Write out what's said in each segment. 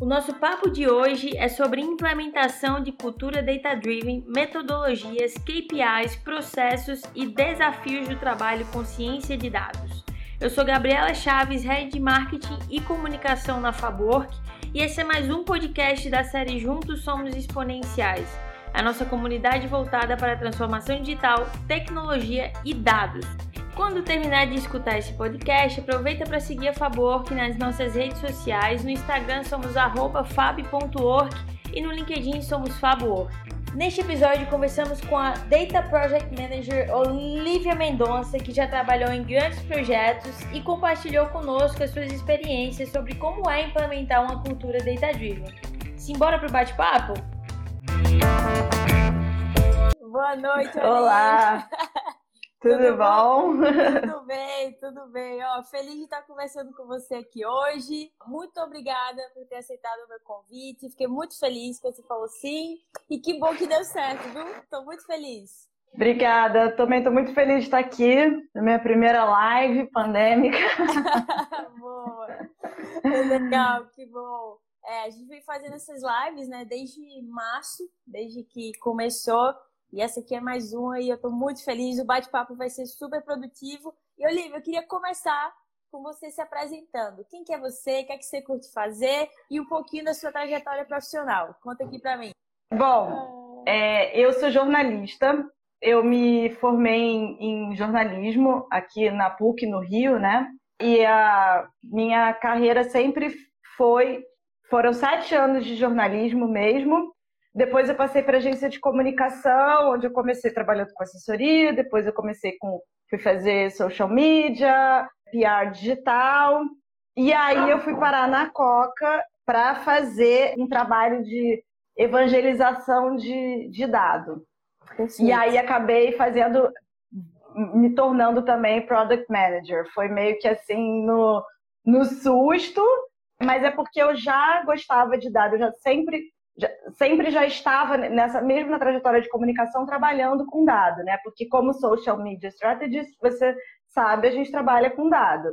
O nosso papo de hoje é sobre implementação de cultura data-driven, metodologias, KPIs, processos e desafios do trabalho com ciência de dados. Eu sou Gabriela Chaves, Head de Marketing e Comunicação na Fabwork, e esse é mais um podcast da série Juntos Somos Exponenciais, a nossa comunidade voltada para a transformação digital, tecnologia e dados. Quando terminar de escutar esse podcast, aproveita para seguir a Fabwork nas nossas redes sociais. No Instagram somos fab.org e no LinkedIn somos Fabwork. Neste episódio, conversamos com a Data Project Manager Olivia Mendonça, que já trabalhou em grandes projetos e compartilhou conosco as suas experiências sobre como é implementar uma cultura data-driven. Simbora para o bate-papo? Boa noite, Olivia. Olá! Tudo, tudo bom? bom? Tudo bem, tudo bem. Ó, feliz de estar conversando com você aqui hoje. Muito obrigada por ter aceitado o meu convite. Fiquei muito feliz que você falou sim. E que bom que deu certo, viu? Estou muito feliz. Obrigada. Também estou muito feliz de estar aqui na minha primeira live pandêmica. Boa. Legal, que bom. É, a gente vem fazendo essas lives, né, desde março, desde que começou. E essa aqui é mais uma e eu estou muito feliz. O bate-papo vai ser super produtivo. E Olivia, eu queria começar com você se apresentando. Quem que é você? O que é que você curte fazer? E um pouquinho da sua trajetória profissional. Conta aqui para mim. Bom, é, eu sou jornalista. Eu me formei em, em jornalismo aqui na PUC, no Rio, né? E a minha carreira sempre foi. Foram sete anos de jornalismo mesmo. Depois eu passei para agência de comunicação, onde eu comecei trabalhando com assessoria, depois eu comecei com fui fazer social media, PR digital, e aí eu fui parar na Coca para fazer um trabalho de evangelização de, de dado. E aí acabei fazendo, me tornando também product manager. Foi meio que assim no, no susto, mas é porque eu já gostava de dado, eu já sempre já, sempre já estava nessa mesmo na trajetória de comunicação trabalhando com dado, né? Porque como social media strategist, você sabe, a gente trabalha com dado.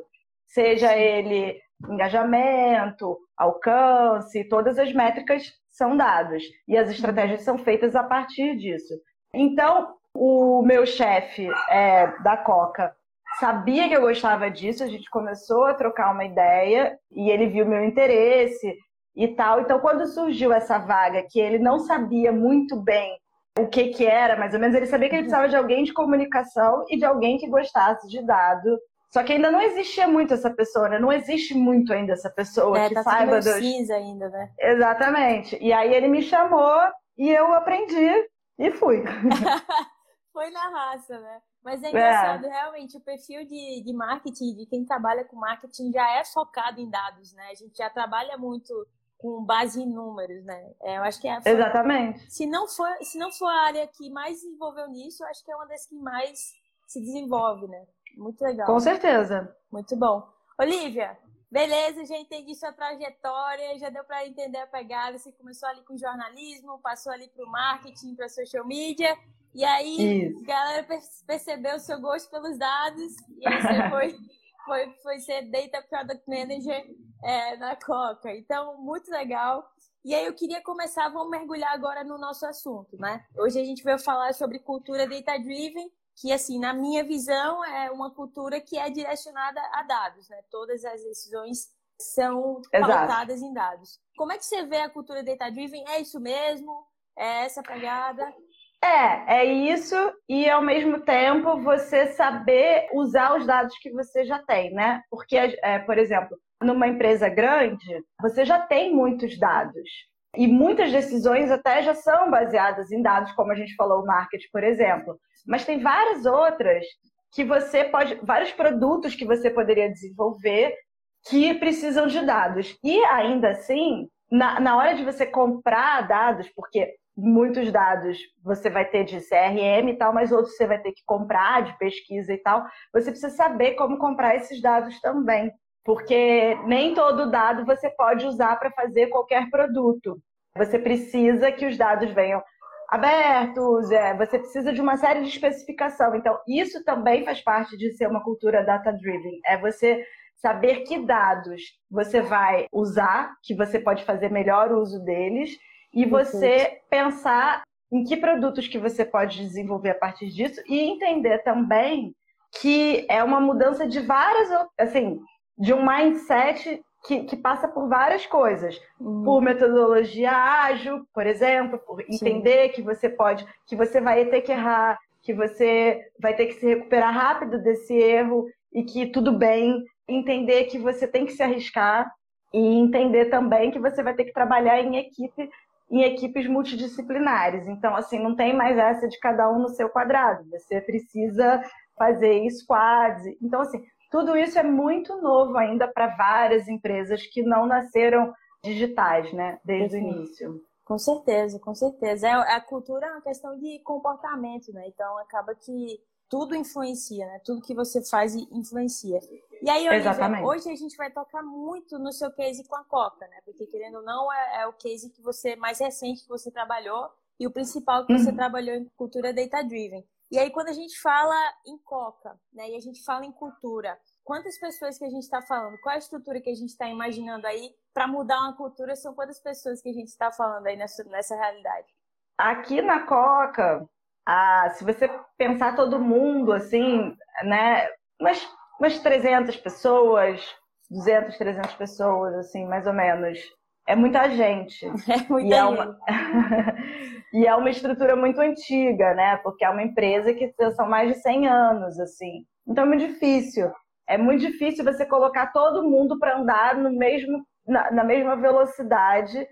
Seja ele engajamento, alcance, todas as métricas são dados e as estratégias são feitas a partir disso. Então, o meu chefe é, da Coca sabia que eu gostava disso, a gente começou a trocar uma ideia e ele viu meu interesse e tal. Então, quando surgiu essa vaga, que ele não sabia muito bem o que que era, mais ou menos, ele sabia que ele precisava de alguém de comunicação e de alguém que gostasse de dado. Só que ainda não existia muito essa pessoa, né? Não existe muito ainda essa pessoa é, que tá saiba dos... cinza ainda, né? Exatamente. E aí ele me chamou e eu aprendi e fui. Foi na raça, né? Mas é engraçado, é. realmente, o perfil de, de marketing, de quem trabalha com marketing, já é focado em dados, né? A gente já trabalha muito com base em números, né? É, eu acho que é foi, exatamente. Se não for, se não for a área que mais desenvolveu nisso, eu acho que é uma das que mais se desenvolve, né? Muito legal. Com certeza. Muito bom. Olivia, beleza, já entendi sua trajetória, já deu para entender a pegada. Você começou ali com jornalismo, passou ali para o marketing, para social media, e aí Isso. a galera percebeu o seu gosto pelos dados, e aí você foi foi, foi ser Data Product Manager é, na Coca. Então, muito legal. E aí eu queria começar, vamos mergulhar agora no nosso assunto, né? Hoje a gente veio falar sobre cultura data-driven, que, assim, na minha visão, é uma cultura que é direcionada a dados, né? Todas as decisões são pautadas Exato. em dados. Como é que você vê a cultura data-driven? É isso mesmo? É essa pegada? É, é isso, e ao mesmo tempo você saber usar os dados que você já tem, né? Porque, é, por exemplo, numa empresa grande, você já tem muitos dados. E muitas decisões até já são baseadas em dados, como a gente falou, o marketing, por exemplo. Mas tem várias outras que você pode, vários produtos que você poderia desenvolver que precisam de dados. E ainda assim, na, na hora de você comprar dados, porque muitos dados você vai ter de CRM e tal, mas outros você vai ter que comprar de pesquisa e tal. Você precisa saber como comprar esses dados também, porque nem todo dado você pode usar para fazer qualquer produto. Você precisa que os dados venham abertos, é, você precisa de uma série de especificação. Então, isso também faz parte de ser uma cultura data-driven. É você saber que dados você vai usar, que você pode fazer melhor uso deles, e você pensar em que produtos que você pode desenvolver a partir disso e entender também que é uma mudança de várias, assim, de um mindset que, que passa por várias coisas, uhum. por metodologia ágil, por exemplo, por entender Sim. que você pode, que você vai ter que errar, que você vai ter que se recuperar rápido desse erro e que tudo bem, entender que você tem que se arriscar e entender também que você vai ter que trabalhar em equipe em equipes multidisciplinares. Então, assim, não tem mais essa de cada um no seu quadrado. Você precisa fazer squads. Então, assim, tudo isso é muito novo ainda para várias empresas que não nasceram digitais, né, desde Sim. o início. Com certeza, com certeza. É, a cultura é uma questão de comportamento, né? Então acaba que tudo influencia, né? Tudo que você faz influencia. E aí, Olivia, hoje a gente vai tocar muito no seu case com a Coca, né? Porque querendo ou não, é, é o case que você mais recente que você trabalhou e o principal que você uhum. trabalhou em cultura data driven. E aí, quando a gente fala em Coca, né, e a gente fala em cultura, quantas pessoas que a gente está falando? Qual a estrutura que a gente está imaginando aí para mudar uma cultura? São quantas pessoas que a gente está falando aí nessa, nessa realidade? Aqui na Coca, ah, se você pensar todo mundo, assim, né, umas, umas 300 pessoas, 200, 300 pessoas, assim, mais ou menos. É muita gente. É muita e gente. É uma... e é uma estrutura muito antiga, né? Porque é uma empresa que são mais de 100 anos, assim. Então é muito difícil. É muito difícil você colocar todo mundo para andar no mesmo, na, na, mesma velocidade,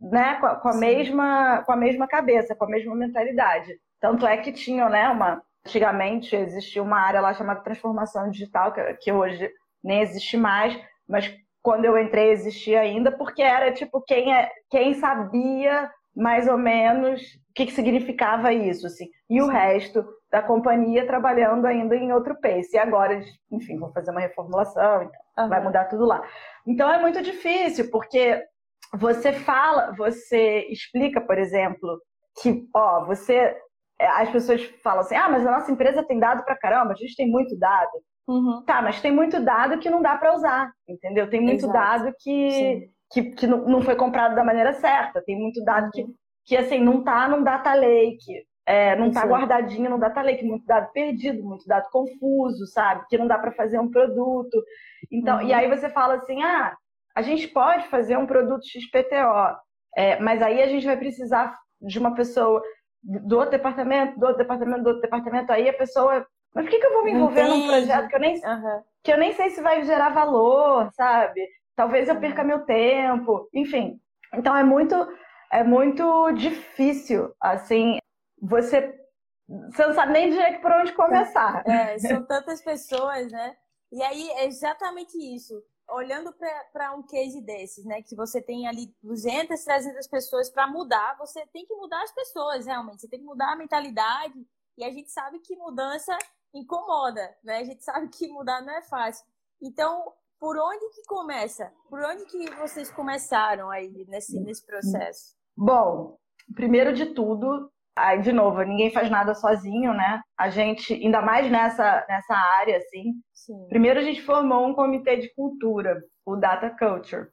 né? Com a, com a mesma, com a mesma cabeça, com a mesma mentalidade. Tanto é que tinham, né? Uma, antigamente existia uma área lá chamada transformação digital, que, hoje nem existe mais, mas quando eu entrei existia ainda, porque era tipo quem, é, quem sabia mais ou menos o que, que significava isso, assim. E o resto da companhia trabalhando ainda em outro pace. E agora, enfim, vou fazer uma reformulação, então uhum. vai mudar tudo lá. Então é muito difícil, porque você fala, você explica, por exemplo, que, ó, você. As pessoas falam assim, ah, mas a nossa empresa tem dado pra caramba, a gente tem muito dado. Uhum. Tá, mas tem muito dado que não dá para usar, entendeu? Tem muito Exato. dado que, que, que, não foi comprado da maneira certa, tem muito dado que, uhum. que assim, não tá num data lake, é, não está guardadinho no data lake, muito dado perdido, muito dado confuso, sabe? Que não dá para fazer um produto. Então, uhum. e aí você fala assim, ah, a gente pode fazer um produto XPTO, é, mas aí a gente vai precisar de uma pessoa do outro departamento, do outro departamento, do outro departamento. Aí a pessoa mas por que, que eu vou me envolver Entendi. num projeto que eu, nem, uhum. que eu nem sei se vai gerar valor, sabe? Talvez eu perca meu tempo, enfim. Então é muito, é muito difícil, assim, você, você não sabe nem direito por onde começar. É, são tantas pessoas, né? E aí é exatamente isso. Olhando para um case desses, né, que você tem ali 200, 300 pessoas para mudar, você tem que mudar as pessoas, realmente. Você tem que mudar a mentalidade. E a gente sabe que mudança incomoda, né? A gente sabe que mudar não é fácil. Então, por onde que começa? Por onde que vocês começaram aí nesse, nesse processo? Bom, primeiro de tudo, aí de novo, ninguém faz nada sozinho, né? A gente, ainda mais nessa, nessa área, assim. Sim. Primeiro a gente formou um comitê de cultura, o Data Culture,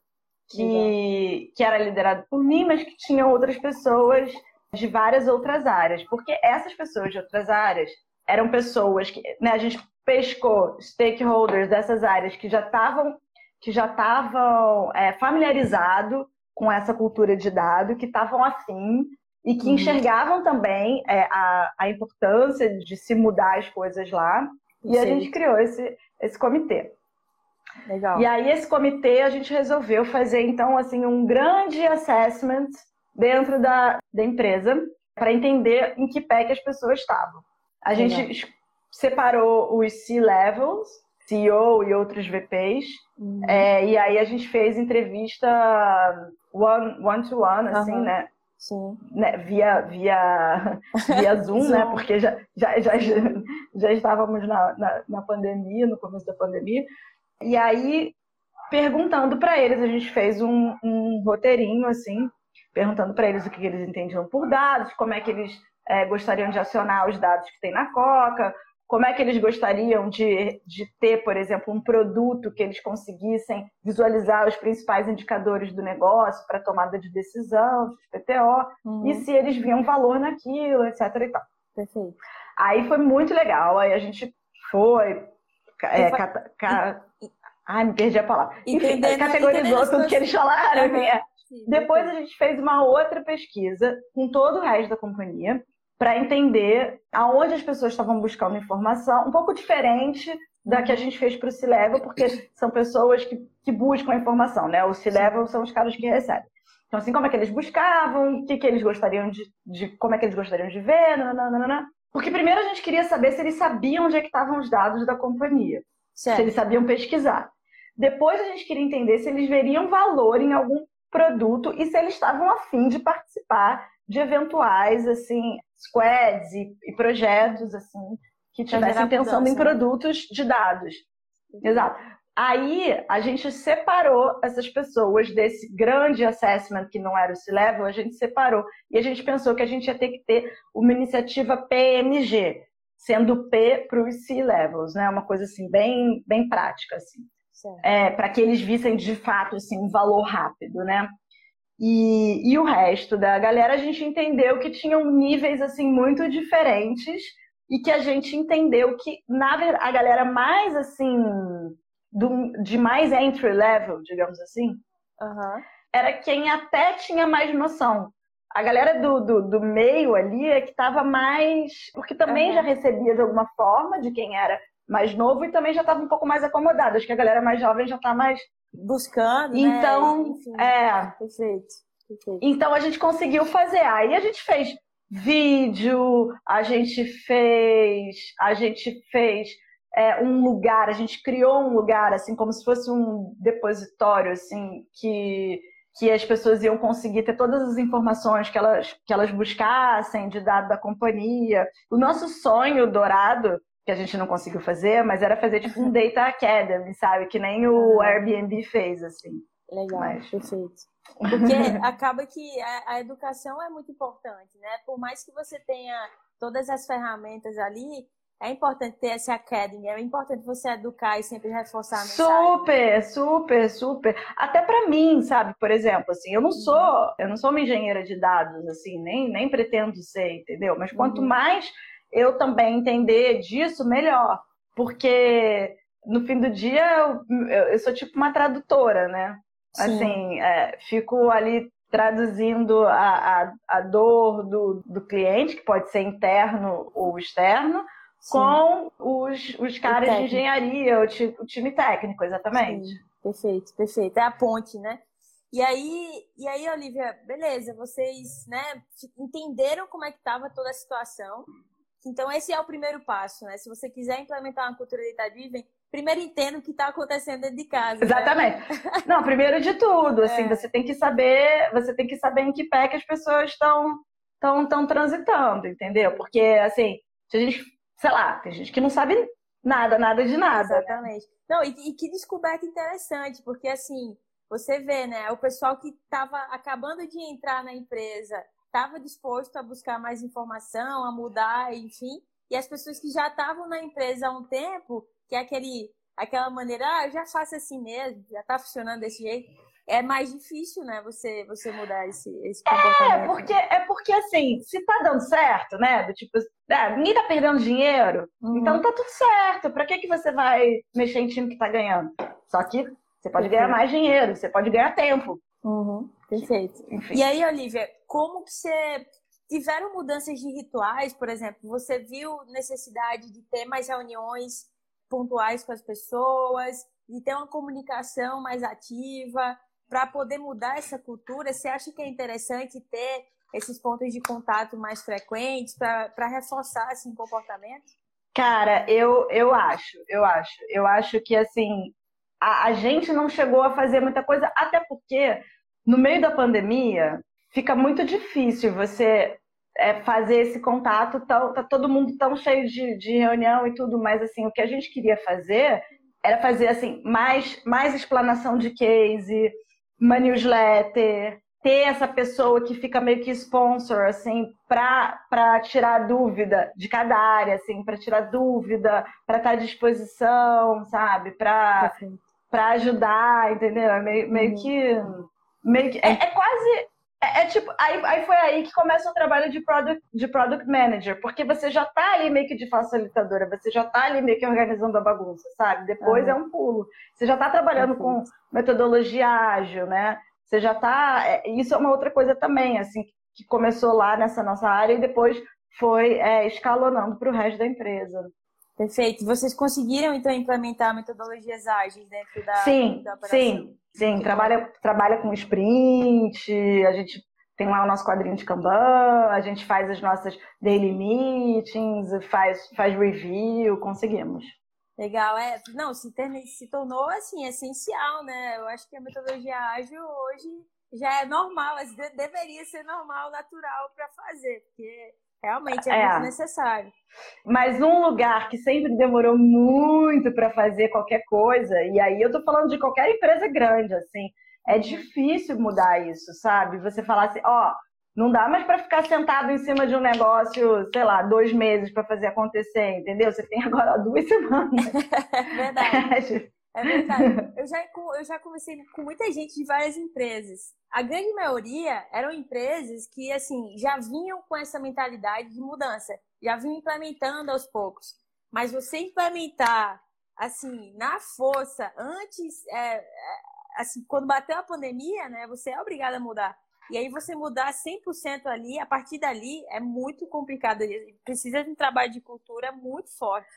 que, que era liderado por mim, mas que tinha outras pessoas de várias outras áreas. Porque essas pessoas de outras áreas eram pessoas que né, a gente pescou stakeholders dessas áreas que já estavam que já estavam é, familiarizados com essa cultura de dado, que estavam afim e que uhum. enxergavam também é, a, a importância de se mudar as coisas lá. E Sim. a gente criou esse, esse comitê. Legal. E aí esse comitê a gente resolveu fazer então assim um grande assessment dentro da, da empresa para entender em que pé que as pessoas estavam. A gente Legal. separou os C-levels, CEO e outros VPs, uhum. é, e aí a gente fez entrevista one, one to one, assim, uhum. né? Sim. Né, via, via, via Zoom, né? Zoom, né? Porque já, já, já, já estávamos na, na, na, pandemia, no começo da pandemia. E aí, perguntando para eles, a gente fez um, um roteirinho, assim, perguntando para eles o que eles entendiam por dados, como é que eles é, gostariam de acionar os dados que tem na Coca, como é que eles gostariam de, de ter, por exemplo, um produto que eles conseguissem visualizar os principais indicadores do negócio para tomada de decisão, PTO, uhum. e se eles viam valor naquilo, etc. E tal. Perfeito. Aí foi muito legal, aí a gente foi. É, cata, ca... Ai, me perdi a palavra. Enfim, categorizou tudo que eles falaram. Uhum. Né? Depois a gente fez uma outra pesquisa com todo o resto da companhia para entender aonde as pessoas estavam buscando informação, um pouco diferente da que a gente fez para o C-Level, porque são pessoas que, que buscam a informação, né? O C-Level são os caras que recebem. Então, assim, como é que eles buscavam, o que, que eles gostariam de, de como é que eles gostariam de ver, nananana. Porque primeiro a gente queria saber se eles sabiam onde é que estavam os dados da companhia, certo. se eles sabiam pesquisar. Depois a gente queria entender se eles veriam valor em algum produto e se eles estavam afim de participar de eventuais assim squads e, e projetos assim que tivessem pensando em produtos de dados. Exato. Aí a gente separou essas pessoas desse grande assessment que não era o C-Level, a gente separou e a gente pensou que a gente ia ter que ter uma iniciativa PMG, sendo P para os C-Levels, né? Uma coisa assim bem, bem prática assim, é, para que eles vissem de fato assim um valor rápido, né? E, e o resto da galera a gente entendeu que tinham níveis assim muito diferentes e que a gente entendeu que na verdade a galera mais assim do, de mais entry level, digamos assim, uhum. era quem até tinha mais noção. A galera do, do, do meio ali é que estava mais. Porque também uhum. já recebia de alguma forma de quem era mais novo e também já estava um pouco mais acomodado. Acho que a galera mais jovem já está mais buscando, né? então, né? Enfim, é. Perfeito, perfeito. Então a gente conseguiu fazer. Aí a gente fez vídeo, a gente fez, a gente fez é, um lugar, a gente criou um lugar assim como se fosse um depositório assim que que as pessoas iam conseguir ter todas as informações que elas, que elas buscassem de dado da companhia. O nosso sonho dourado que a gente não conseguiu fazer, mas era fazer tipo um Data Academy, sabe? Que nem o Airbnb fez, assim. Legal, mas... perfeito. Porque acaba que a, a, educação é muito importante, né? Por mais que você tenha todas as ferramentas ali, é importante ter essa academy, é importante você educar e sempre reforçar a mensagem. Super, super, super. Até para mim, sabe? Por exemplo, assim, eu não uhum. sou, eu não sou uma engenheira de dados, assim, nem, nem pretendo ser, entendeu? Mas quanto uhum. mais eu também entender disso, melhor. Porque no fim do dia eu, eu sou tipo uma tradutora, né? Sim. Assim, é, fico ali traduzindo a, a, a dor do, do cliente, que pode ser interno ou externo, Sim. com os, os caras de engenharia, o, ti, o, time técnico, exatamente. Sim. Perfeito, perfeito. É a ponte, né? E aí, e aí, Olivia, beleza, vocês né, entenderam como é que estava toda a situação. Então, esse é o primeiro passo, né? Se você quiser implementar uma cultura data-driven, primeiro entenda o que está acontecendo dentro de casa. Né? Exatamente. Né? Não, primeiro de tudo, assim, é. você tem que saber, você tem que saber em que pé que as pessoas estão estão tão transitando, entendeu? Porque, assim, se a gente, sei lá, tem gente que não sabe nada, nada de nada. Né? Exatamente. Né? Não, e, e que descoberta interessante, porque, assim, você vê, né, o pessoal que estava acabando de entrar na empresa estava disposto a buscar mais informação, a mudar, enfim. E as pessoas que já estavam na empresa há um tempo, que é aquele, aquela maneira, ah, eu já faço assim mesmo, já está funcionando desse jeito. É mais difícil, né, você, você mudar esse, esse é, comportamento. É, porque, é porque assim, se tá dando certo, né, do tipo, ah, ninguém tá perdendo dinheiro, uhum. então tá tudo certo. Pra que, que você vai mexer em time que tá ganhando? Só que você pode ganhar mais dinheiro, você pode ganhar tempo. Uhum. Perfeito. Enfim. E aí, Olivia, como que você tiveram mudanças de rituais, por exemplo? Você viu necessidade de ter mais reuniões pontuais com as pessoas, de ter uma comunicação mais ativa para poder mudar essa cultura? Você acha que é interessante ter esses pontos de contato mais frequentes para reforçar esse comportamento? Cara, eu, eu acho, eu acho. Eu acho que assim, a, a gente não chegou a fazer muita coisa, até porque no meio da pandemia fica muito difícil você é, fazer esse contato, tá, tá todo mundo tão cheio de, de reunião e tudo, mas assim, o que a gente queria fazer era fazer assim, mais, mais explanação de case, uma newsletter, ter essa pessoa que fica meio que sponsor, assim, para tirar dúvida de cada área, assim, para tirar dúvida, para estar tá à disposição, sabe? Para ajudar, entendeu? É meio, meio uhum. que. Meio que é, é quase. É, é, tipo, aí, aí foi aí que começa o trabalho de product, de product manager, porque você já tá ali meio que de facilitadora, você já tá ali meio que organizando a bagunça, sabe? Depois uhum. é um pulo. Você já tá trabalhando com metodologia ágil, né? Você já tá. É, isso é uma outra coisa também, assim, que começou lá nessa nossa área e depois foi é, escalonando para o resto da empresa. Perfeito. Vocês conseguiram, então, implementar metodologias ágeis dentro da, sim, da operação? Sim, sim. Trabalha, trabalha com sprint, a gente tem lá o nosso quadrinho de Kanban, a gente faz as nossas daily meetings, faz, faz review, conseguimos. Legal, é. Não, se, ter, se tornou assim, essencial, né? Eu acho que a metodologia ágil hoje já é normal, deveria ser normal, natural para fazer, porque realmente é, é, muito necessário. Mas um lugar que sempre demorou muito para fazer qualquer coisa, e aí eu tô falando de qualquer empresa grande, assim, é difícil mudar isso, sabe? Você falar assim, ó, não dá mais para ficar sentado em cima de um negócio, sei lá, dois meses para fazer acontecer, entendeu? Você tem agora duas semanas. é verdade. É verdade. Eu já, eu já conversei com muita gente de várias empresas. A grande maioria eram empresas que, assim, já vinham com essa mentalidade de mudança, já vinham implementando aos poucos. Mas você implementar, assim, na força, antes, é, é, assim, quando bateu a pandemia, né, você é obrigado a mudar. E aí você mudar 100% ali, a partir dali é muito complicado. Precisa de um trabalho de cultura muito forte.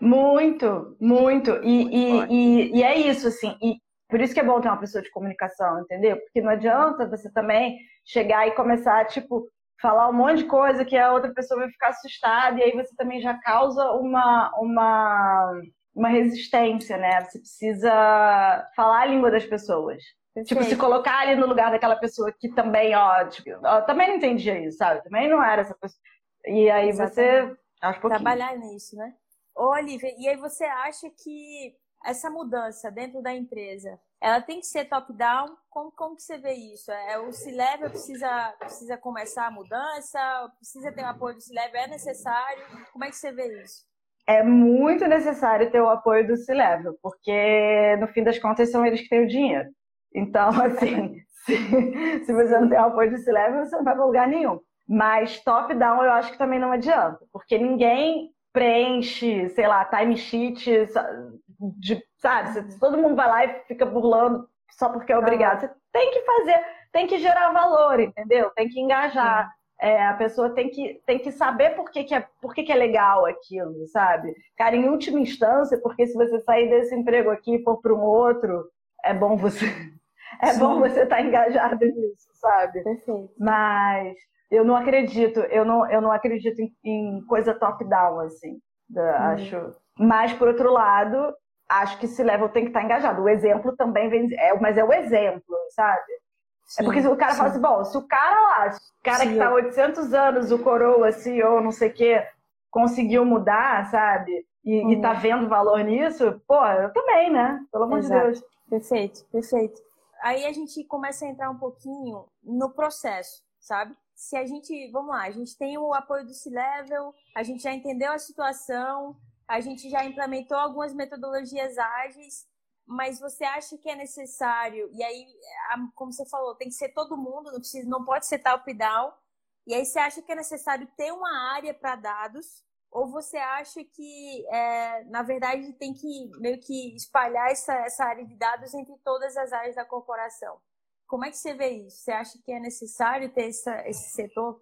Muito, muito. E, muito e, e, e, é isso, assim. E por isso que é bom ter uma pessoa de comunicação, entendeu? Porque não adianta você também chegar e começar, tipo, falar um monte de coisa que a outra pessoa vai ficar assustada, e aí você também já causa uma, uma, uma resistência, né? Você precisa falar a língua das pessoas. Tipo, se colocar ali no lugar daquela pessoa que também, ó, tipo, ó, também não entendia isso, sabe? Também não era essa pessoa. E aí Exatamente. você. Trabalhar nisso, né? Ô, Olivia, e aí você acha que essa mudança dentro da empresa, ela tem que ser top-down? Como, como que você vê isso? É, o C-Level precisa, precisa começar a mudança? Precisa ter o apoio do C-Level? É necessário? Como é que você vê isso? É muito necessário ter o apoio do C-Level, porque no fim das contas são eles que têm o dinheiro. Então, assim, se, se você não tem apoio de C-Level, você não vai para lugar nenhum. Mas top-down eu acho que também não adianta, porque ninguém preenche, sei lá, timesheet, de, sabe? Todo mundo vai lá e fica burlando só porque é obrigado. Você tem que fazer, tem que gerar valor, entendeu? Tem que engajar. É, a pessoa tem que, tem que saber por que, que, é, por que, que é legal aquilo, sabe? Cara, em última instância, porque se você sair desse emprego aqui e for para um outro, é bom você é Sim. bom você estar tá engajado nisso, sabe? Perfeito. Mas eu não acredito, eu não, eu não acredito em, em coisa top-down, assim. hum. Acho. Mas, por outro lado, acho que esse level tem que estar tá engajado. O exemplo também vem. É, mas é o exemplo, sabe? Sim, é porque se o cara sim. fala assim, bom, se o cara lá, o cara sim. que tá 800 anos, o coroa, CEO, não sei o quê, conseguiu mudar, sabe? E, hum. e tá uhum. vendo valor nisso, pô, eu também, né? Pelo amor Exato. de Deus. Perfeito, perfeito aí a gente começa a entrar um pouquinho no processo, sabe? Se a gente, vamos lá, a gente tem o apoio do C-Level, a gente já entendeu a situação, a gente já implementou algumas metodologias ágeis, mas você acha que é necessário, e aí, como você falou, tem que ser todo mundo, não, precisa, não pode ser top-down, e aí você acha que é necessário ter uma área para dados, ou você acha que, é, na verdade, tem que meio que espalhar essa, essa área de dados entre todas as áreas da corporação? Como é que você vê isso? Você acha que é necessário ter essa, esse setor?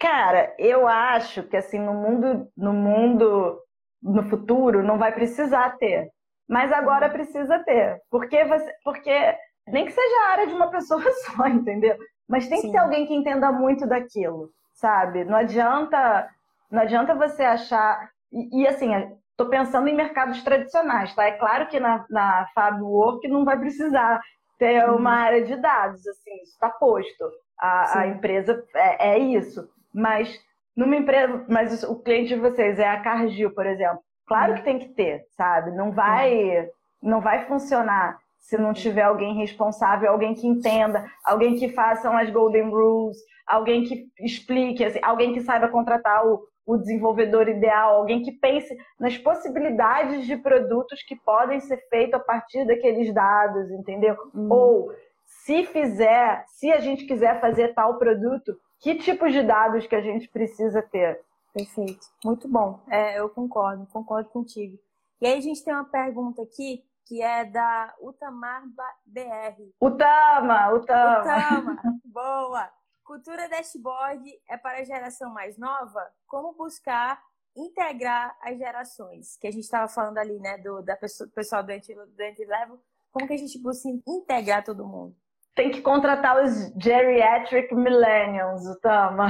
Cara, eu acho que assim no mundo, no mundo, no futuro, não vai precisar ter. Mas agora uhum. precisa ter. Porque, você, porque nem que seja a área de uma pessoa só, entendeu? Mas tem Sim. que ter alguém que entenda muito daquilo, sabe? Não adianta não adianta você achar. E, e assim, estou pensando em mercados tradicionais, tá? É claro que na, na Fab Work não vai precisar ter uhum. uma área de dados, assim, isso está posto. A, a, empresa é, é, isso. Mas numa empresa, mas o cliente de vocês é a Cargill, por exemplo. Claro uhum. que tem que ter, sabe? Não vai, uhum. não vai funcionar se não tiver alguém responsável, alguém que entenda, alguém que faça as golden rules, alguém que explique, assim, alguém que saiba contratar o, o desenvolvedor ideal, alguém que pense nas possibilidades de produtos que podem ser feitos a partir daqueles dados, entendeu? Uhum. Ou se fizer, se a gente quiser fazer tal produto, que tipos de dados que a gente precisa ter? Perfeito, muito bom. É, eu concordo, concordo contigo. E aí a gente tem uma pergunta aqui que é da Utamar BR. Utama, Utama. Utama, boa. Cultura dashboard é para a geração mais nova? Como buscar integrar as gerações? Que a gente estava falando ali, né, do da pessoa, pessoal do entry, level. Como que a gente busca integrar todo mundo? Tem que contratar os geriatric millennials, o Tama.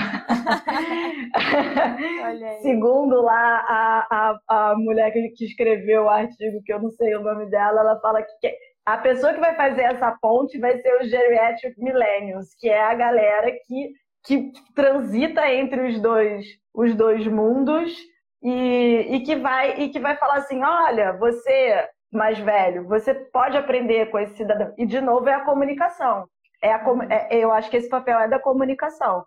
Segundo lá a, a, a mulher que escreveu o artigo, que eu não sei o nome dela, ela fala que a pessoa que vai fazer essa ponte vai ser os Geriatric Millennials, que é a galera que, que transita entre os dois, os dois mundos e, e, que vai, e que vai falar assim: olha, você mais velho, você pode aprender com esse cidadão. E, de novo, é a comunicação. É a, é, eu acho que esse papel é da comunicação.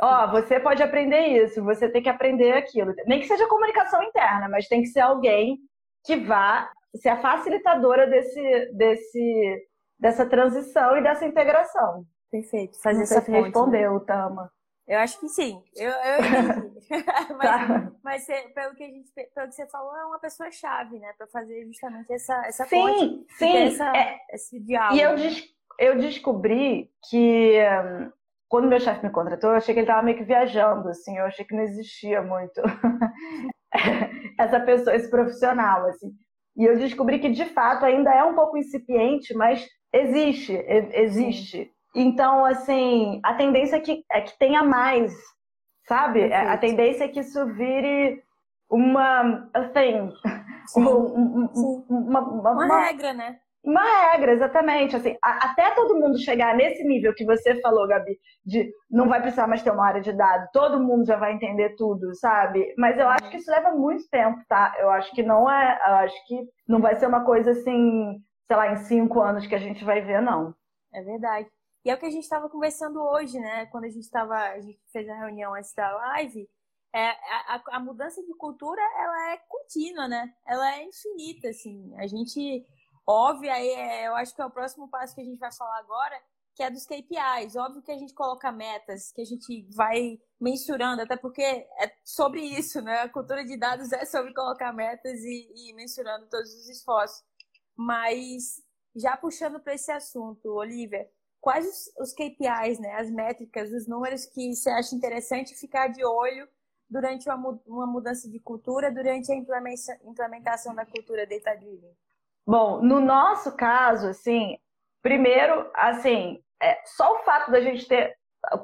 Ó, oh, você pode aprender isso, você tem que aprender aquilo. Nem que seja comunicação interna, mas tem que ser alguém que vá ser a facilitadora desse, desse, dessa transição e dessa integração. Perfeito. Fazer essa ponte, respondeu, né? Tama. Eu acho que sim. Eu, eu entendi. mas, tá. mas pelo, que a gente, pelo que você falou, é uma pessoa chave, né? Para fazer justamente essa, essa sim, ponte. Sim, essa, é, esse diálogo. E eu, des, eu descobri que um, quando meu chefe me contratou, eu achei que ele estava meio que viajando, assim. Eu achei que não existia muito essa pessoa, esse profissional, assim. E eu descobri que, de fato, ainda é um pouco incipiente, mas existe, existe. Então, assim, a tendência é que, é que tenha mais, sabe? Perfeito. A tendência é que isso vire uma thing. Sim. Um, um, uma, uma, uma, regra, né? Uma regra, exatamente. Assim, a, até todo mundo chegar nesse nível que você falou, Gabi, de não vai precisar mais ter uma área de dados, todo mundo já vai entender tudo, sabe? Mas eu acho que isso leva muito tempo, tá? Eu acho que não é. Eu acho que não vai ser uma coisa assim, sei lá, em cinco anos que a gente vai ver, não. É verdade. E é o que a gente estava conversando hoje, né? Quando a gente estava, a gente fez a reunião antes da live. É, a, a mudança de cultura, ela é contínua, né? Ela é infinita, assim. A gente Óbvio, aí é, eu acho que é o próximo passo que a gente vai falar agora, que é dos KPIs. Óbvio que a gente coloca metas, que a gente vai mensurando, até porque é sobre isso, né? A cultura de dados é sobre colocar metas e, e mensurando todos os esforços. Mas já puxando para esse assunto, Olivia, quais os, os KPIs, né? As métricas, os números que você acha interessante ficar de olho durante uma, uma mudança de cultura, durante a implementação da cultura data-driven? Bom, no nosso caso, assim, primeiro, assim, é, só o fato da gente ter,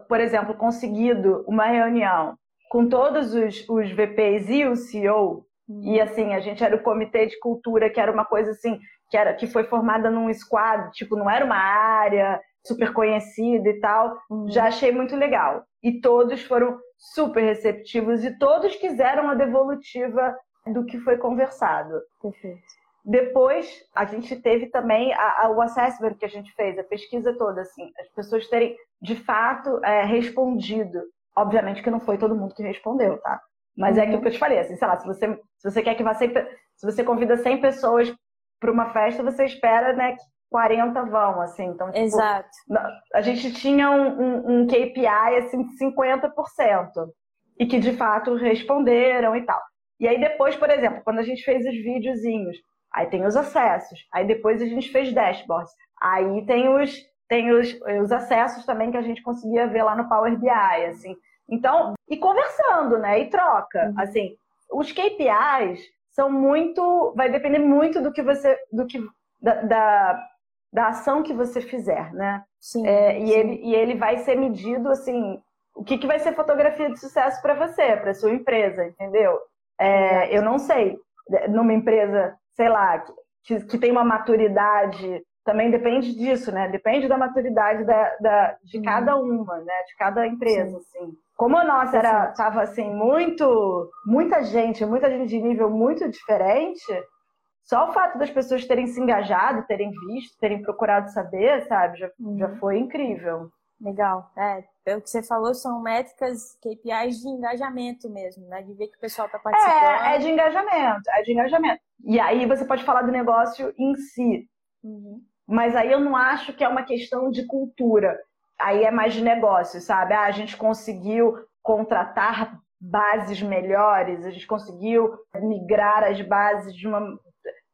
por exemplo, conseguido uma reunião com todos os, os VPs e o CEO, uhum. e assim, a gente era o comitê de cultura, que era uma coisa assim, que, era, que foi formada num squad, tipo, não era uma área super conhecida e tal, uhum. já achei muito legal. E todos foram super receptivos e todos quiseram a devolutiva do que foi conversado. Perfeito. Depois, a gente teve também a, a, o assessment que a gente fez, a pesquisa toda, assim, as pessoas terem, de fato, é, respondido. Obviamente que não foi todo mundo que respondeu, tá? Mas uhum. é aquilo uhum. que eu te falei, assim, sei lá, se você, se você quer que vá sempre, se você convida 100 pessoas para uma festa, você espera, né, que 40 vão, assim. Então, tipo, Exato. A gente tinha um, um, um KPI, assim, de 50%. E que, de fato, responderam e tal. E aí depois, por exemplo, quando a gente fez os videozinhos, Aí tem os acessos. Aí depois a gente fez dashboards. Aí tem os, tem os, os acessos também que a gente conseguia ver lá no Power BI, assim. Então, e conversando, né? E troca. Uhum. Assim, os KPIs são muito. Vai depender muito do que você. do que. da, da, da ação que você fizer, né? Sim, é, e, sim. Ele, e ele vai ser medido assim. O que, que vai ser fotografia de sucesso para você, para sua empresa, entendeu? É, eu não sei. Numa empresa sei lá, que, que tem uma maturidade, também depende disso, né? Depende da maturidade da, da de uhum. cada uma, né? De cada empresa, Sim. assim. Como a nossa era, tava assim, muito, muita gente, muita gente de nível muito diferente, só o fato das pessoas terem se engajado, terem visto, terem procurado saber, sabe, já, uhum. já foi incrível. Legal. É, pelo que você falou, são métricas, KPIs de engajamento mesmo, né? De ver que o pessoal está participando. É, é de engajamento, é de engajamento. E aí você pode falar do negócio em si. Uhum. Mas aí eu não acho que é uma questão de cultura. Aí é mais de negócio, sabe? Ah, a gente conseguiu contratar bases melhores, a gente conseguiu migrar as bases de uma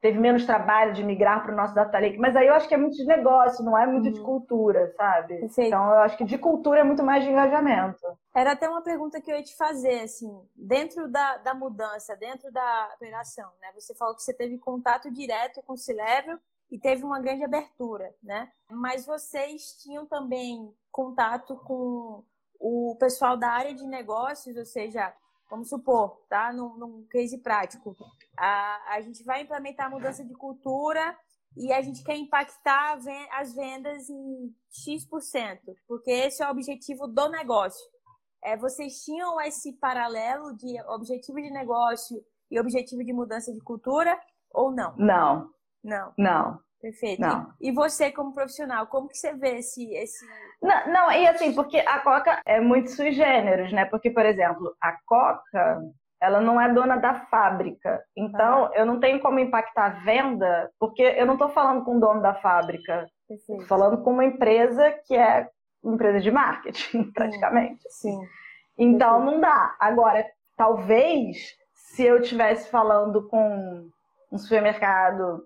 teve menos trabalho de migrar para o nosso data lake, mas aí eu acho que é muito de negócio, não é muito uhum. de cultura, sabe? Perfeito. Então eu acho que de cultura é muito mais de engajamento. Era até uma pergunta que eu ia te fazer, assim, dentro da, da mudança, dentro da operação, né? Você falou que você teve contato direto com o Cilevel e teve uma grande abertura, né? Mas vocês tinham também contato com o pessoal da área de negócios, ou seja, Vamos supor, tá? Num, num case prático. A, a gente vai implementar a mudança de cultura e a gente quer impactar as vendas em X%, porque esse é o objetivo do negócio. É, vocês tinham esse paralelo de objetivo de negócio e objetivo de mudança de cultura ou não? Não. Não. Não. Perfeito. Não. E, você, como profissional, como que você vê esse. esse... Não, não, e assim, porque a Coca é muito sui generis, né? Porque, por exemplo, a Coca, ela não é dona da fábrica. Então, ah. eu não tenho como impactar a venda, porque eu não estou falando com o dono da fábrica. Estou falando com uma empresa que é uma empresa de marketing, praticamente. Sim. Então, não dá. Agora, talvez, se eu estivesse falando com um supermercado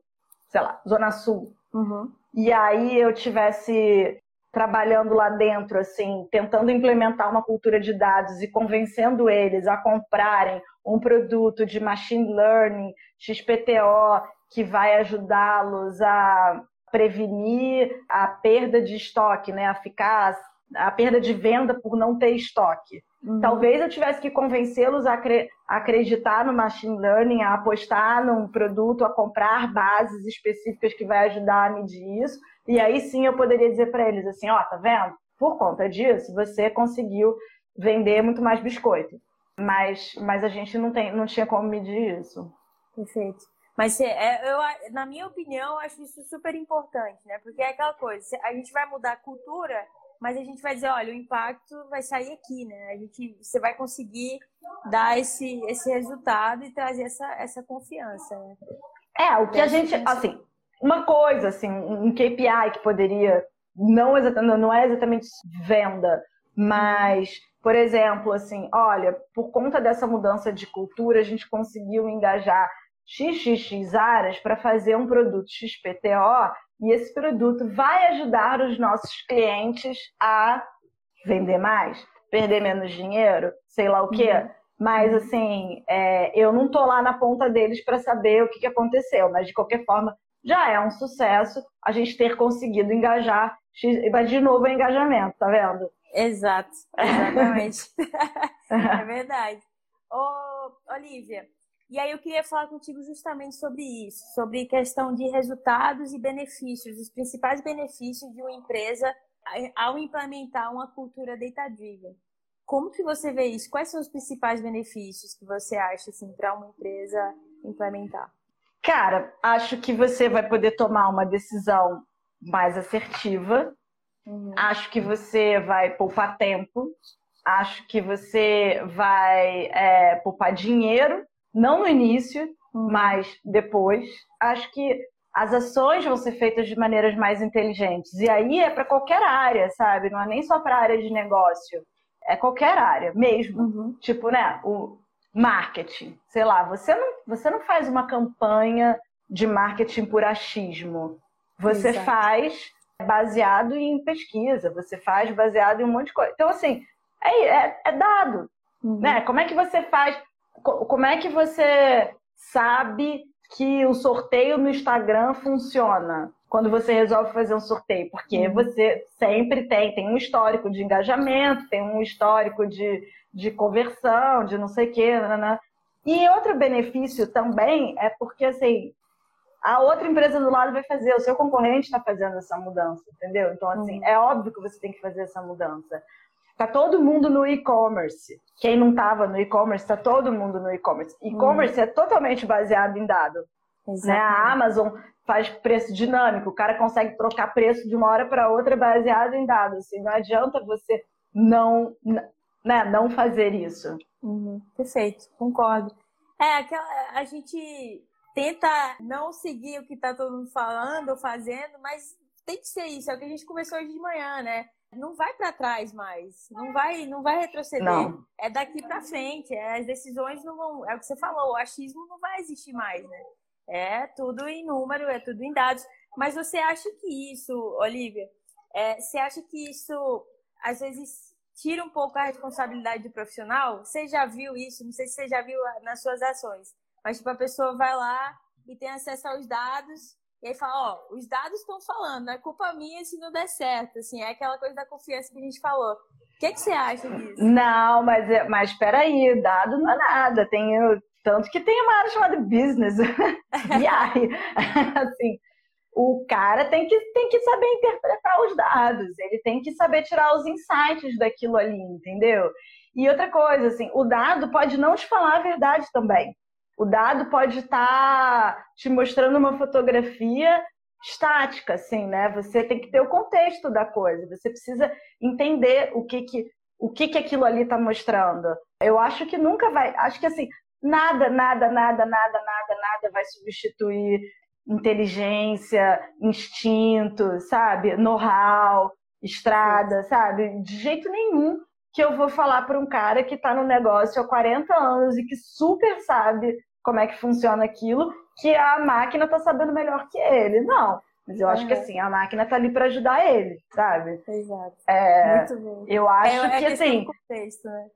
sei lá, Zona Sul. Uhum. E aí eu tivesse trabalhando lá dentro, assim, tentando implementar uma cultura de dados e convencendo eles a comprarem um produto de machine learning, XPTO, que vai ajudá-los a prevenir a perda de estoque, né? A ficar a perda de venda por não ter estoque. Uhum. Talvez eu tivesse que convencê-los a acreditar no machine learning, a apostar num produto, a comprar bases específicas que vai ajudar a medir isso. E aí sim eu poderia dizer para eles assim, ó, oh, tá vendo? Por conta disso, você conseguiu vender muito mais biscoito. Mas, mas a gente não, tem, não tinha como medir isso. Perfeito. Mas é, eu, na minha opinião, eu acho isso super importante, né? Porque é aquela coisa, a gente vai mudar a cultura mas a gente vai dizer, olha, o impacto vai sair aqui, né? A gente, você vai conseguir dar esse, esse resultado e trazer essa, essa confiança, né? É, o que a gente, assim, uma coisa, assim, um KPI que poderia, não, exatamente, não é exatamente venda, mas, por exemplo, assim, olha, por conta dessa mudança de cultura, a gente conseguiu engajar XXX áreas para fazer um produto XPTO e esse produto vai ajudar os nossos clientes a vender mais, perder menos dinheiro, sei lá o quê. Uhum. Mas, assim, é, eu não tô lá na ponta deles para saber o que, que aconteceu. Mas, de qualquer forma, já é um sucesso a gente ter conseguido engajar. Mas, de novo, é engajamento, tá vendo? Exato, exatamente. é verdade. Ô, Olivia, e aí eu queria falar contigo justamente sobre isso, sobre questão de resultados e benefícios, os principais benefícios de uma empresa ao implementar uma cultura data-driven. Como que você vê isso? Quais são os principais benefícios que você acha assim, para uma empresa implementar? Cara, acho que você vai poder tomar uma decisão mais assertiva. Uhum. Acho que você vai poupar tempo. Acho que você vai é, poupar dinheiro não no início, mas depois. Acho que as ações vão ser feitas de maneiras mais inteligentes. E aí é para qualquer área, sabe? Não é nem só para a área de negócio. É qualquer área mesmo. Uhum. Tipo, né? O marketing. Sei lá, você não, você não faz uma campanha de marketing por achismo. Você Exato. faz baseado em pesquisa, você faz baseado em um monte de coisa. Então, assim, é, é, é dado. Uhum. Né? Como é que você faz? Como é que você sabe que o sorteio no Instagram funciona? Quando você resolve fazer um sorteio, porque uhum. você sempre tem, tem um histórico de engajamento, tem um histórico de, de conversão, de não sei o quê, né? E outro benefício também é porque, assim, a outra empresa do lado vai fazer, o seu concorrente está fazendo essa mudança, entendeu? Então, assim, uhum. é óbvio que você tem que fazer essa mudança. Tá todo mundo no e-commerce. Quem não estava no e-commerce, tá todo mundo no e-commerce. E-commerce hum. é totalmente baseado em dado. Né? A Amazon faz preço dinâmico, o cara consegue trocar preço de uma hora para outra baseado em dados. Assim, não adianta você não, né, não fazer isso. Uhum, perfeito, concordo. É, aquela, a gente tenta não seguir o que está todo mundo falando ou fazendo, mas tem que ser isso, é o que a gente conversou hoje de manhã, né? Não vai para trás mais, não vai, não vai retroceder. Não. É daqui para frente, é, as decisões não vão, é o que você falou, o achismo não vai existir mais, né? É tudo em número, é tudo em dados. Mas você acha que isso, Olivia, é, você acha que isso às vezes tira um pouco a responsabilidade do profissional? Você já viu isso? Não sei se você já viu nas suas ações, mas tipo, a pessoa vai lá e tem acesso aos dados e aí fala, ó, os dados estão falando, não é culpa minha se não der certo, assim, é aquela coisa da confiança que a gente falou. O que, é que você acha disso? Não, mas, é, mas peraí, dado não é nada. Tem, tanto que tem uma área chamada business, BI. assim, o cara tem que, tem que saber interpretar os dados, ele tem que saber tirar os insights daquilo ali, entendeu? E outra coisa, assim, o dado pode não te falar a verdade também. O dado pode estar tá te mostrando uma fotografia estática, assim, né? Você tem que ter o contexto da coisa. Você precisa entender o que que o que que aquilo ali está mostrando. Eu acho que nunca vai. Acho que assim nada, nada, nada, nada, nada, nada vai substituir inteligência, instinto, sabe? Know-how, estrada, sabe? De jeito nenhum que eu vou falar para um cara que está no negócio há 40 anos e que super sabe como é que funciona aquilo, que a máquina tá sabendo melhor que ele. Não. Mas eu acho uhum. que assim, a máquina tá ali para ajudar ele, sabe? Exato. É, Muito bom. Eu acho é, é que assim. Contexto, né?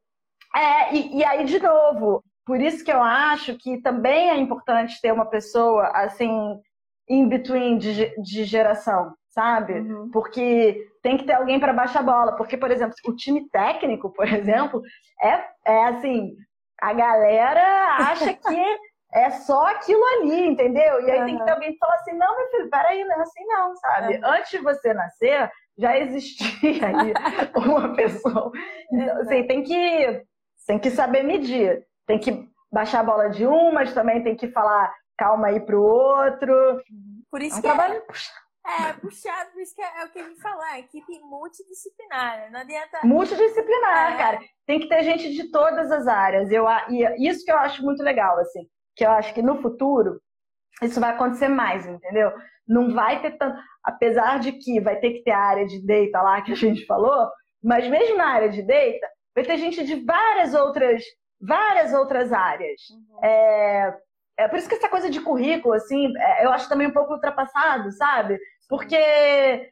É, e, e aí, de novo, por isso que eu acho que também é importante ter uma pessoa assim, in between de, de geração, sabe? Uhum. Porque tem que ter alguém para baixar a bola. Porque, por exemplo, o time técnico, por exemplo, é, é assim, a galera acha que é só aquilo ali, entendeu? E aí uhum. tem que ter alguém que fala assim, não, meu filho, peraí, não é assim não, sabe? Uhum. Antes de você nascer, já existia aí uma pessoa. Então, assim, tem que, tem que saber medir. Tem que baixar a bola de um, mas também tem que falar calma aí pro outro. Por isso é um que é trabalho... é... É, puxado, por isso que é, é o que a gente falar, equipe multidisciplinar, não adianta... Multidisciplinar, é. cara. Tem que ter gente de todas as áreas. Eu, e isso que eu acho muito legal, assim, que eu acho que no futuro isso vai acontecer mais, entendeu? Não vai ter tanto... Apesar de que vai ter que ter a área de data lá que a gente falou, mas mesmo na área de data, vai ter gente de várias outras, várias outras áreas. Uhum. É, é por isso que essa coisa de currículo, assim, é, eu acho também um pouco ultrapassado, sabe? Porque,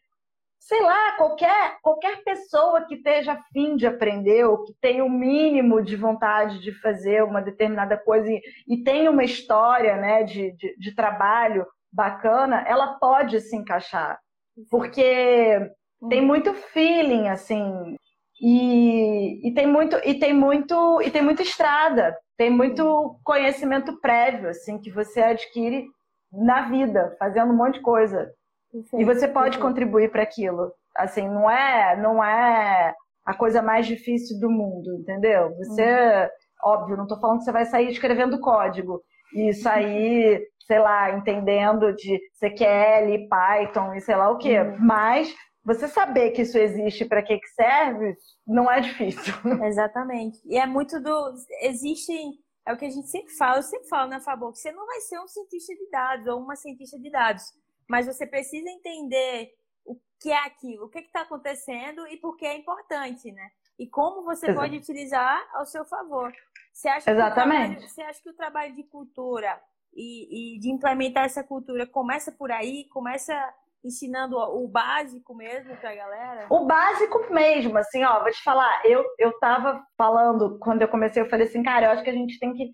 sei lá, qualquer, qualquer pessoa que esteja afim de aprender, ou que tenha o um mínimo de vontade de fazer uma determinada coisa e, e tenha uma história né, de, de, de trabalho bacana, ela pode se encaixar. Porque tem uhum. muito feeling, assim, e, e, tem muito e tem muito e tem muita estrada tem muito conhecimento prévio assim que você adquire na vida fazendo um monte de coisa e você pode contribuir para aquilo. Assim, não é, não é a coisa mais difícil do mundo, entendeu? Você, uhum. óbvio, não estou falando que você vai sair escrevendo código e sair, sei lá, entendendo de CQL, Python e sei lá o quê. Uhum. Mas você saber que isso existe para que que serve, não é difícil. Exatamente. E é muito do existe é o que a gente sempre fala, eu sempre falo na Fabok, você não vai ser um cientista de dados ou uma cientista de dados mas você precisa entender o que é aquilo, o que está acontecendo e por que é importante, né? E como você Exato. pode utilizar ao seu favor. Você acha Exatamente. Que trabalho, você acha que o trabalho de cultura e, e de implementar essa cultura começa por aí, começa ensinando o básico mesmo para a galera? O básico mesmo, assim, ó, vou te falar, eu, eu tava falando, quando eu comecei, eu falei assim, cara, eu acho que a gente tem que,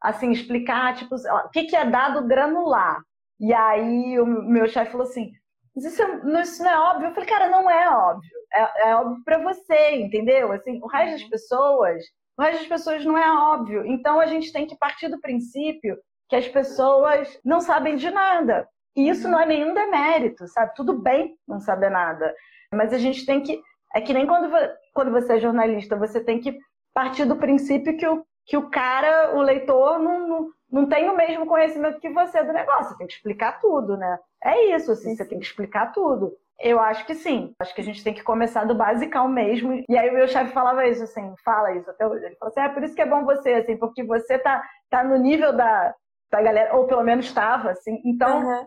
assim, explicar, tipo, o que, que é dado granular. E aí o meu chefe falou assim: mas isso, é, isso não é óbvio? Eu falei, cara, não é óbvio. É, é óbvio para você, entendeu? Assim, o resto das uhum. pessoas, o resto das pessoas não é óbvio. Então a gente tem que partir do princípio que as pessoas não sabem de nada. E isso uhum. não é nenhum demérito, sabe? Tudo bem não saber nada. Mas a gente tem que. É que nem quando, quando você é jornalista, você tem que partir do princípio que o, que o cara, o leitor, não, não não tem o mesmo conhecimento que você do negócio. Você tem que explicar tudo, né? É isso, assim, você tem que explicar tudo. Eu acho que sim. Acho que a gente tem que começar do basicão mesmo. E aí o meu chefe falava isso, assim, fala isso até hoje. Ele falou assim, é por isso que é bom você, assim, porque você tá, tá no nível da, da galera, ou pelo menos estava, assim. Então, uhum.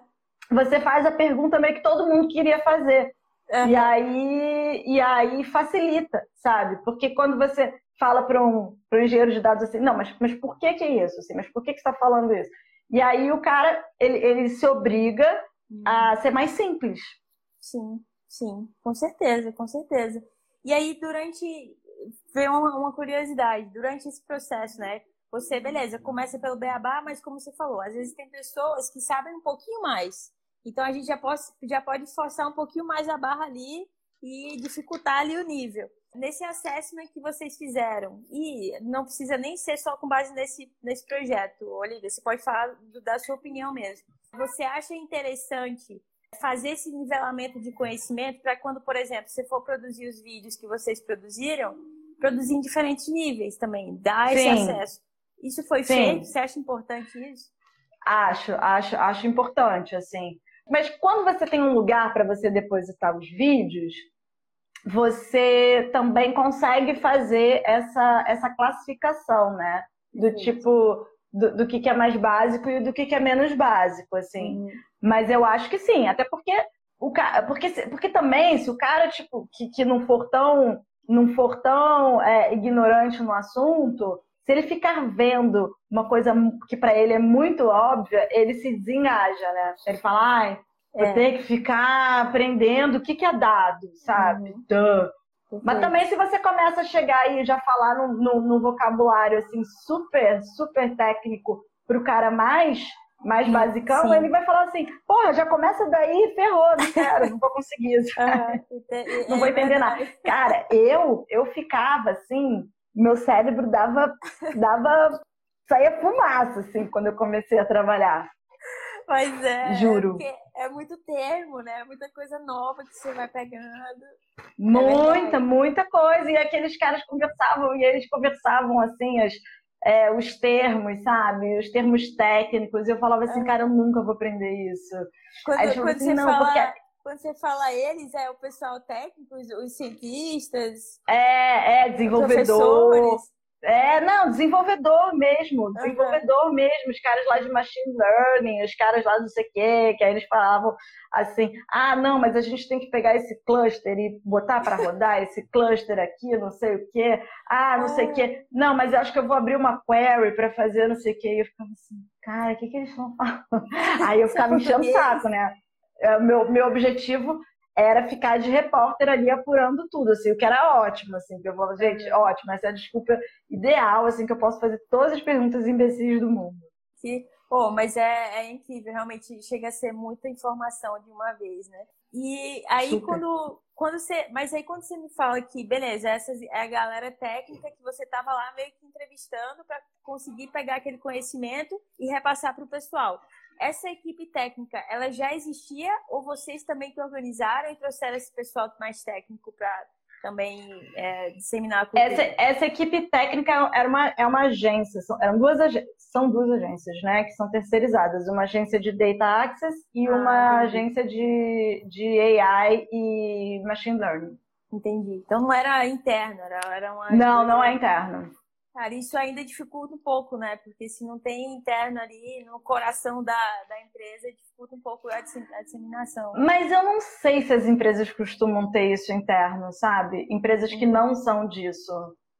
você faz a pergunta meio que todo mundo queria fazer. Uhum. E, aí, e aí facilita, sabe? Porque quando você fala para um, um engenheiro de dados assim, não, mas, mas por que, que é isso? Assim, mas por que, que você está falando isso? E aí o cara, ele, ele se obriga uhum. a ser mais simples. Sim, sim, com certeza, com certeza. E aí, durante. Veio uma, uma curiosidade, durante esse processo, né? Você, beleza, começa pelo beabá, mas como você falou, às vezes tem pessoas que sabem um pouquinho mais. Então a gente já pode, já pode forçar um pouquinho mais a barra ali e dificultar ali o nível. Nesse assessment que vocês fizeram, e não precisa nem ser só com base nesse, nesse projeto, Olivia, você pode falar da sua opinião mesmo. Você acha interessante fazer esse nivelamento de conhecimento para quando, por exemplo, você for produzir os vídeos que vocês produziram, produzir em diferentes níveis também, dar esse Sim. acesso. Isso foi Sim. feito? Você acha importante isso? Acho, acho, acho importante, assim. Mas quando você tem um lugar para você depositar os vídeos, você também consegue fazer essa, essa classificação, né? Do Sim. tipo, do, do, que, que é mais básico e do que, que é menos básico, assim. Uhum. Mas eu acho que sim, até porque o cara, porque, porque também, se o cara, tipo, que, que não for tão, não for tão é, ignorante no assunto, se ele ficar vendo uma coisa que para ele é muito óbvia, ele se desengaja, né? Ele fala, ai, vou é. ter que ficar aprendendo o que, que é dado, sabe? Uhum. Mas também se você começa a chegar e já falar no, no, no vocabulário assim super, super técnico pro cara mais mais basicão, Sim. ele vai falar assim, porra, já começa daí, ferrou, não quero, não vou conseguir isso. não vou entender nada. Cara, eu, eu ficava assim, meu cérebro dava, dava, saía fumaça, assim, quando eu comecei a trabalhar. Mas é. Juro. É, é muito termo, né? Muita coisa nova que você vai pegando. Muita, é muita coisa. E aqueles caras conversavam, e eles conversavam assim, as, é, os termos, sabe? Os termos técnicos. E eu falava assim, cara, eu nunca vou aprender isso. Quando, Aí quando assim, você não, fala... porque quando você fala eles, é o pessoal técnico, os, cientistas? É, é, desenvolvedor. É, não, desenvolvedor mesmo, desenvolvedor uhum. mesmo, os caras lá de machine learning, os caras lá do sei quê, que aí eles falavam assim, ah, não, mas a gente tem que pegar esse cluster e botar para rodar esse cluster aqui, não sei o quê, ah, não sei o quê, não, mas eu acho que eu vou abrir uma query para fazer não sei o quê, e eu ficava assim, cara, o que, que eles estão falando? Aí eu ficava enchendo o saco, né? É, meu, meu objetivo era ficar de repórter ali apurando tudo, assim, o que era ótimo, assim, que eu falo, gente, uhum. ótimo, essa é a desculpa ideal, assim, que eu posso fazer todas as perguntas imbecis do mundo. Que, pô, mas é, é incrível, realmente chega a ser muita informação de uma vez, né? E aí Super. quando, quando você, mas aí quando você me fala que, beleza, essa é a galera técnica que você tava lá meio que entrevistando para conseguir pegar aquele conhecimento e repassar para o pessoal essa equipe técnica, ela já existia ou vocês também que organizaram e trouxeram esse pessoal mais técnico para também é, disseminar a cultura? Essa, essa, equipe técnica era uma, é uma agência, são, eram duas, são duas agências, né, que são terceirizadas, uma agência de Data Access e ah, uma entendi. agência de, de AI e Machine Learning. Entendi. Então não era interno, era, era uma... Não, não é interno. Cara, isso ainda dificulta um pouco, né? Porque se não tem interno ali no coração da, da empresa, dificulta um pouco a disseminação. Mas eu não sei se as empresas costumam ter isso interno, sabe? Empresas que não são disso.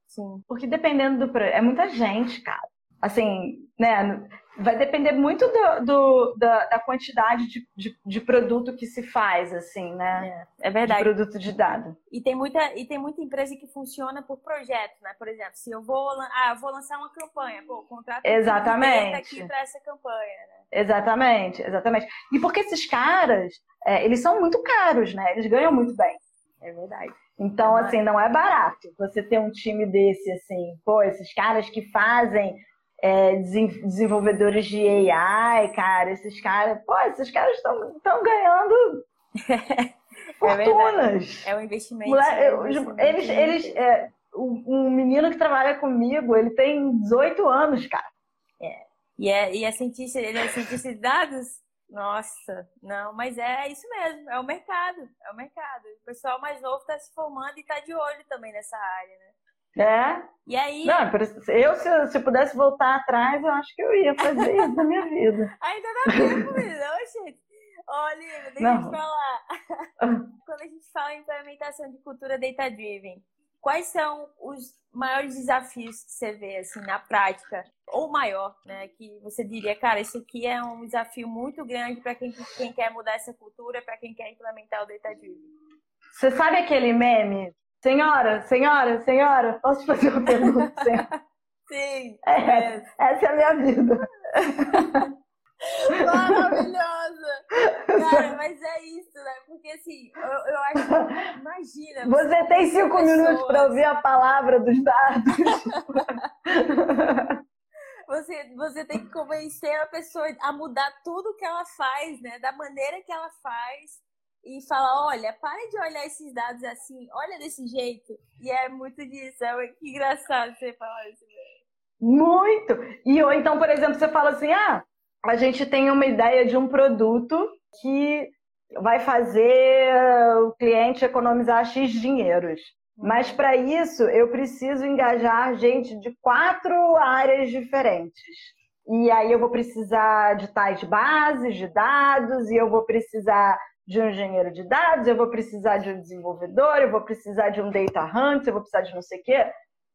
Sim. Porque dependendo do. É muita gente, cara. Assim, né? vai depender muito do, do da, da, quantidade de, de, de, produto que se faz, assim, né? É, é verdade. De produto de dado. E tem, muita, e tem muita empresa que funciona por projeto, né? Por exemplo, se eu vou, ah, vou lançar uma campanha, pô, contrato exatamente aqui para essa campanha, né? Exatamente, exatamente. E porque esses caras, é, eles são muito caros, né? Eles ganham muito bem. É verdade. Então, é assim, não é barato você ter um time desse, assim, pô, esses caras que fazem é, desenvolvedores de AI, cara, esses caras, pô, esses caras estão ganhando fortunas. É, é um investimento. Mulher, é um investimento eles, eles, é, um menino que trabalha comigo, ele tem 18 anos, cara. É. E é, e é cientista, ele é cientista de dados? Nossa, não, mas é isso mesmo, é o mercado, é o mercado. O pessoal mais novo está se formando e está de olho também nessa área, né? É. E aí. Não, eu, se, se pudesse voltar atrás, eu acho que eu ia fazer isso na minha vida. Ainda dá tempo, não, gente. Olha, deixa eu te falar. Quando a gente fala em implementação de cultura data-driven, quais são os maiores desafios que você vê assim na prática ou maior, né, que você diria, cara, isso aqui é um desafio muito grande para quem, quem quer mudar essa cultura, para quem quer implementar o data driven. Você sabe aquele meme? Senhora, senhora, senhora, posso fazer uma pergunta? Sim. É, essa é a minha vida. Maravilhosa! Cara, mas é isso, né? Porque assim, eu, eu acho. Imagina. Você tem cinco minutos para ouvir a palavra dos dados. Você, você tem que convencer a pessoa a mudar tudo que ela faz, né? Da maneira que ela faz. E falar, olha, pare de olhar esses dados assim, olha desse jeito. E é muito disso. É que engraçado você falar isso. Muito! E ou então, por exemplo, você fala assim, ah, a gente tem uma ideia de um produto que vai fazer o cliente economizar X dinheiros. Mas para isso eu preciso engajar gente de quatro áreas diferentes. E aí eu vou precisar de tais bases de dados, e eu vou precisar de um engenheiro de dados, eu vou precisar de um desenvolvedor, eu vou precisar de um data hunter, eu vou precisar de não sei o quê.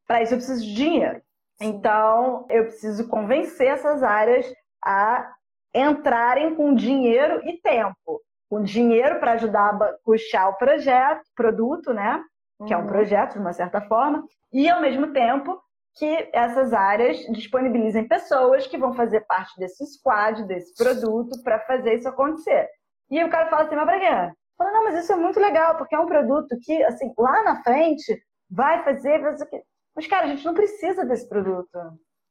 Para isso eu preciso de dinheiro. Então eu preciso convencer essas áreas a entrarem com dinheiro e tempo. Com dinheiro para ajudar a puxar o projeto, produto, né? Que uhum. é um uhum. projeto, de uma certa forma, e ao mesmo tempo que essas áreas disponibilizem pessoas que vão fazer parte desse squad, desse produto, para fazer isso acontecer. E aí o cara fala assim, mas pra quê? Fala, não, mas isso é muito legal, porque é um produto que, assim, lá na frente vai fazer, vai fazer... Mas, cara, a gente não precisa desse produto.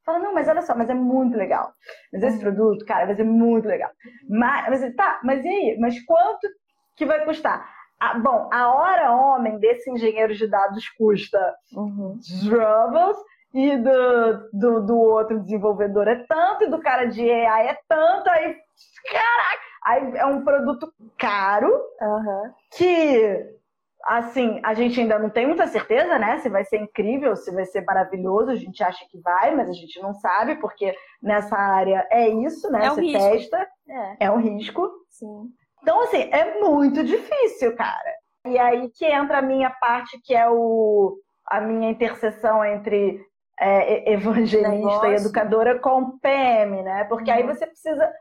Fala, não, mas olha só, mas é muito legal. Mas esse produto, cara, vai ser muito legal. Mas, mas tá, mas e aí? Mas quanto que vai custar? Ah, bom, a hora homem desse engenheiro de dados custa uhum. Troubles e do, do, do, outro desenvolvedor é tanto, e do cara de AI é tanto, aí, caraca, aí é um produto caro uhum. que assim, a gente ainda não tem muita certeza, né? Se vai ser incrível, se vai ser maravilhoso, a gente acha que vai, mas a gente não sabe, porque nessa área é isso, né? É um Você risco. testa, é. é um risco. Sim. Então, assim, é muito difícil, cara. E aí que entra a minha parte, que é o, a minha interseção entre é, evangelista e educadora com PM, né? Porque uhum. aí você precisa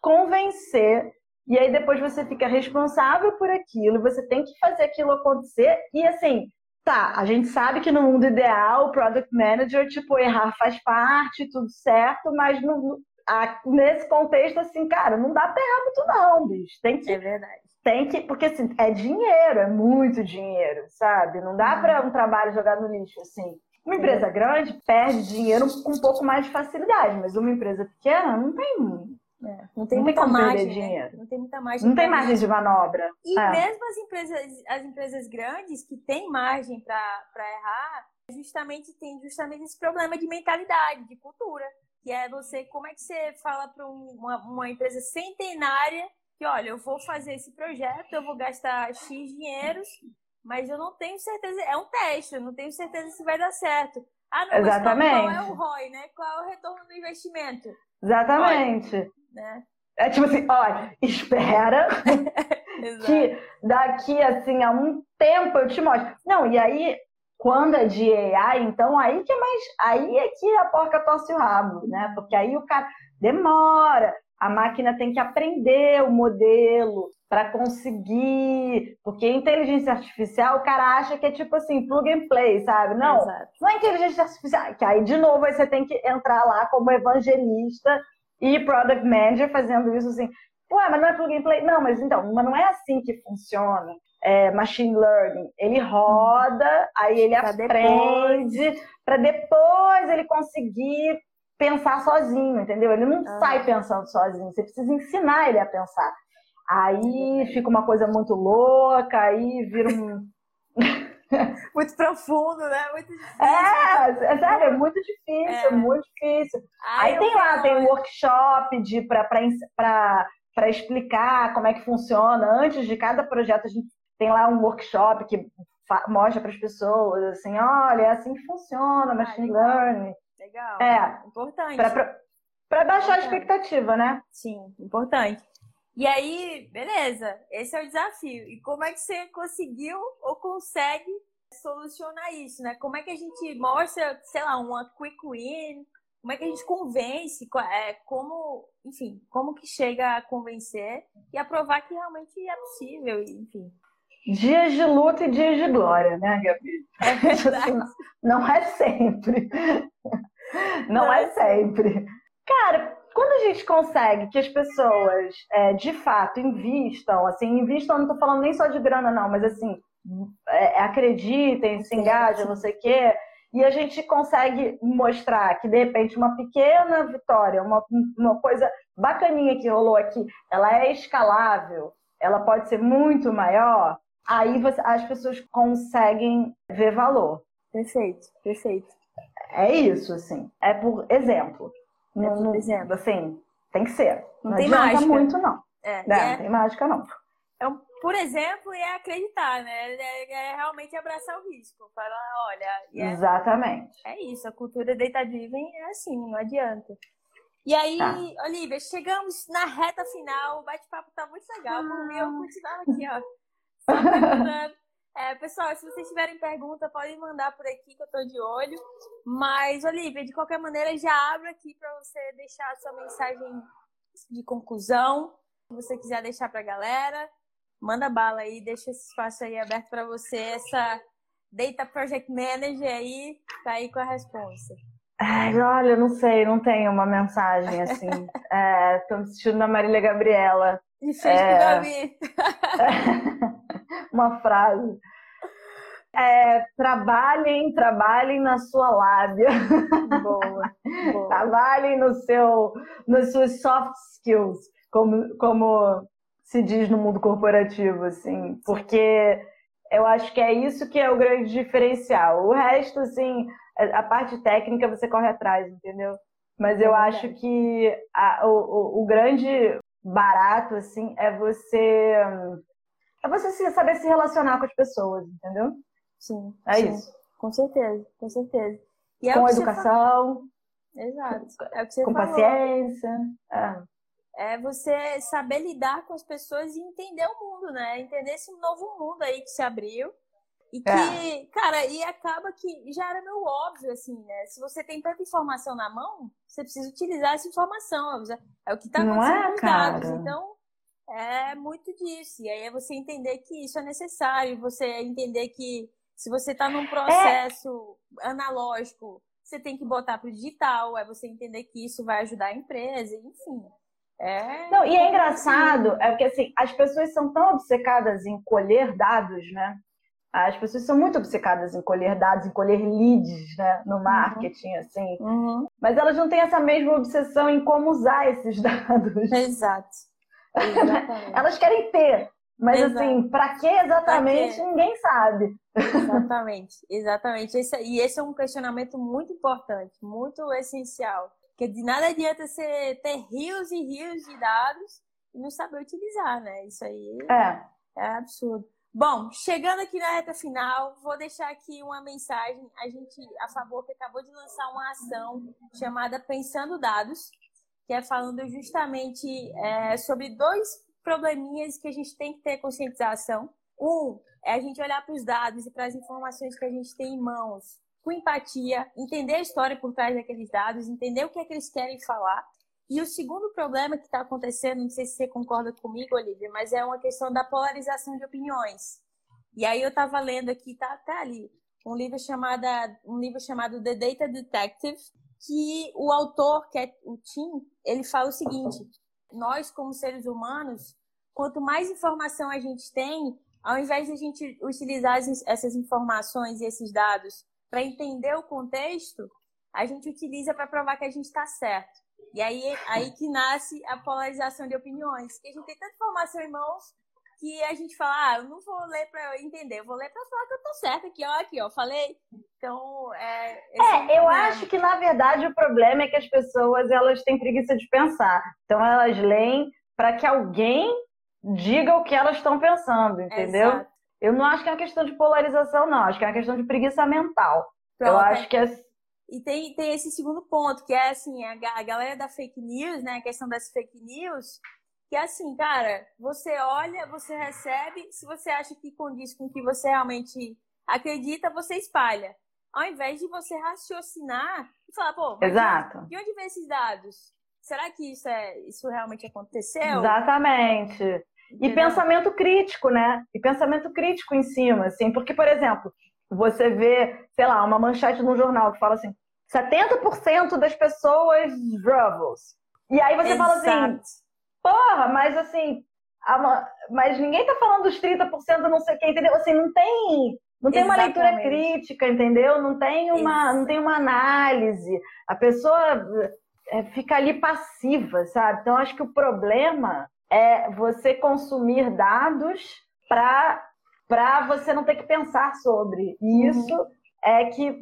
convencer e aí depois você fica responsável por aquilo, você tem que fazer aquilo acontecer. E assim, tá, a gente sabe que no mundo ideal, o product manager, tipo, errar faz parte, tudo certo, mas no, a, nesse contexto, assim, cara, não dá pra errar muito, não, bicho. Tem que. É verdade. Tem que, porque assim, é dinheiro, é muito dinheiro, sabe? Não dá para um trabalho jogar no lixo, assim. Uma empresa grande perde dinheiro com um pouco mais de facilidade, mas uma empresa pequena não tem é, não tem não muita tem margem, né? Não tem muita margem. Não tem margem de manobra. E é. mesmo as empresas, as empresas grandes que têm margem para errar, justamente tem justamente esse problema de mentalidade, de cultura. Que é você, como é que você fala para uma, uma empresa centenária que, olha, eu vou fazer esse projeto, eu vou gastar X dinheiros, mas eu não tenho certeza, é um teste, eu não tenho certeza se vai dar certo. Ah, não, Exatamente. qual, é o ROI, né? Qual é o retorno do investimento? Exatamente. Né? É tipo assim, olha, espera que daqui assim a um tempo eu te mostro. Não, e aí quando é de AI, então aí que é mais, aí é que a porca torce o rabo, né? Porque aí o cara demora, a máquina tem que aprender o modelo para conseguir, porque inteligência artificial o cara acha que é tipo assim, plug and play, sabe? Não, Exato. não é inteligência artificial, que aí de novo você tem que entrar lá como evangelista e product manager fazendo isso assim. Ué, mas não é plug and play? Não, mas então, mas não é assim que funciona. É, machine learning. Ele roda, aí ele pra aprende, para depois ele conseguir pensar sozinho, entendeu? Ele não ah. sai pensando sozinho, você precisa ensinar ele a pensar. Aí fica uma coisa muito louca, aí vira um. muito profundo, né? Muito difícil. É, é sério, é muito difícil, é. muito difícil. Ai, Aí tem lá, tem um workshop de para explicar como é que funciona. Antes de cada projeto, a gente tem lá um workshop que mostra para as pessoas assim, olha, é assim que funciona, machine learning. Legal. É. Importante. Para baixar a expectativa, né? Sim, importante. E aí, beleza, esse é o desafio. E como é que você conseguiu ou consegue solucionar isso, né? Como é que a gente mostra, sei lá, uma quick win? Como é que a gente convence? É, como, enfim, como que chega a convencer e a provar que realmente é possível, enfim. Dias de luta e dias de glória, né, Gabi? É verdade. Não é sempre. Não é sempre. Cara, quando a gente consegue que as pessoas é, de fato invistam, assim, invistam, não estou falando nem só de grana, não, mas assim, é, acreditem, se engajem, não sei o quê, e a gente consegue mostrar que, de repente, uma pequena vitória, uma, uma coisa bacaninha que rolou aqui, ela é escalável, ela pode ser muito maior, aí você, as pessoas conseguem ver valor. Perfeito, perfeito. É isso, assim. É por exemplo. Não, não, exemplo. Assim, tem que ser. Não, não tem mágica. muito, não. É, é, não tem mágica, não. É um, por exemplo, é acreditar, né? É, é, realmente abraçar o risco. Falar, olha... É, Exatamente. É isso, a cultura data-driven é assim, não adianta. E aí, tá. Olivia, chegamos na reta final, o bate-papo tá muito legal. Por mim, eu continuava aqui, ó. Só perguntando. É, pessoal, se vocês tiverem pergunta, podem mandar por aqui que eu estou de olho. Mas, Olivia, de qualquer maneira, já abro aqui para você deixar a sua mensagem de conclusão. Se você quiser deixar para a galera, manda bala aí, deixa esse espaço aí aberto para você. Essa Data Project Manager aí tá aí com a resposta. Ai, olha, não sei, não tenho uma mensagem assim. Estou é, me assistindo na Marília Gabriela. Difícil é... pra mim. uma frase. É, trabalhem, trabalhem na sua lábia. Boa, boa. trabalhem no seu, nos seus soft skills, como, como se diz no mundo corporativo, assim, porque eu acho que é isso que é o grande diferencial. O resto, assim, a parte técnica você corre atrás, entendeu? Mas eu é acho que a, o, o grande barato, assim, é você é você saber se relacionar com as pessoas, entendeu? Sim. É sim. isso. Com certeza, com certeza. E é com educação. Exato. É o que você com falou. paciência. É. é você saber lidar com as pessoas e entender o mundo, né? Entender esse novo mundo aí que se abriu. E que, é. cara, e acaba que já era meio óbvio, assim, né? Se você tem tanta informação na mão, você precisa utilizar essa informação. É o que está acontecendo é, com os dados. Então, é muito disso. E aí é você entender que isso é necessário, você entender que se você está num processo é. analógico, você tem que botar para o digital, é você entender que isso vai ajudar a empresa, enfim. É... Não, e é engraçado, é porque assim, as pessoas são tão obcecadas em colher dados, né? As pessoas são muito obcecadas em colher dados, em colher leads, né? No uhum. marketing, uhum. assim. Uhum. Mas elas não têm essa mesma obsessão em como usar esses dados. Exato. Elas querem ter, mas Exato. assim, para que exatamente ninguém sabe. Exatamente, exatamente. Esse, e esse é um questionamento muito importante, muito essencial. Porque de nada adianta você ter rios e rios de dados e não saber utilizar, né? Isso aí é, é absurdo. Bom, chegando aqui na reta final, vou deixar aqui uma mensagem. A gente, a favor, que acabou de lançar uma ação chamada Pensando Dados, que é falando justamente é, sobre dois probleminhas que a gente tem que ter conscientização. Um é a gente olhar para os dados e para as informações que a gente tem em mãos com empatia, entender a história por trás daqueles dados, entender o que é que eles querem falar. E o segundo problema que está acontecendo, não sei se você concorda comigo, Olivia, mas é uma questão da polarização de opiniões. E aí eu estava lendo aqui, tá, tá ali, um livro chamado, um livro chamado The Data Detective, que o autor, que é o Tim, ele fala o seguinte: nós, como seres humanos, quanto mais informação a gente tem, ao invés de a gente utilizar essas informações e esses dados para entender o contexto, a gente utiliza para provar que a gente está certo. E aí, aí que nasce a polarização de opiniões. Que a gente tem tanta informação em mãos que a gente fala, ah, eu não vou ler para entender, eu vou ler para falar que eu tô certa aqui, ó, aqui, ó, falei. Então, é. É, eu acho que na verdade o problema é que as pessoas elas têm preguiça de pensar. Então elas leem para que alguém diga o que elas estão pensando, entendeu? Exato. Eu não acho que é uma questão de polarização, não. Acho que é uma questão de preguiça mental. Pronto, eu acho que é. E tem, tem esse segundo ponto, que é assim, a, a galera da fake news, né? A questão das fake news, que assim, cara, você olha, você recebe, se você acha que condiz com o que você realmente acredita, você espalha. Ao invés de você raciocinar e falar, pô, Exato. de onde vem esses dados? Será que isso, é, isso realmente aconteceu? Exatamente. E pensamento crítico, né? E pensamento crítico em cima, assim, porque, por exemplo, você vê, sei lá, uma manchete no jornal que fala assim: 70% das pessoas Ravels. E aí você Exato. fala assim, Porra, mas assim, a, mas ninguém tá falando dos 30% não sei o que, entendeu? Assim, não tem. Não tem Exatamente. uma leitura crítica, entendeu? Não tem uma, não tem uma análise. A pessoa é, fica ali passiva, sabe? Então, acho que o problema é você consumir dados para você não ter que pensar sobre. E uhum. isso uhum. é que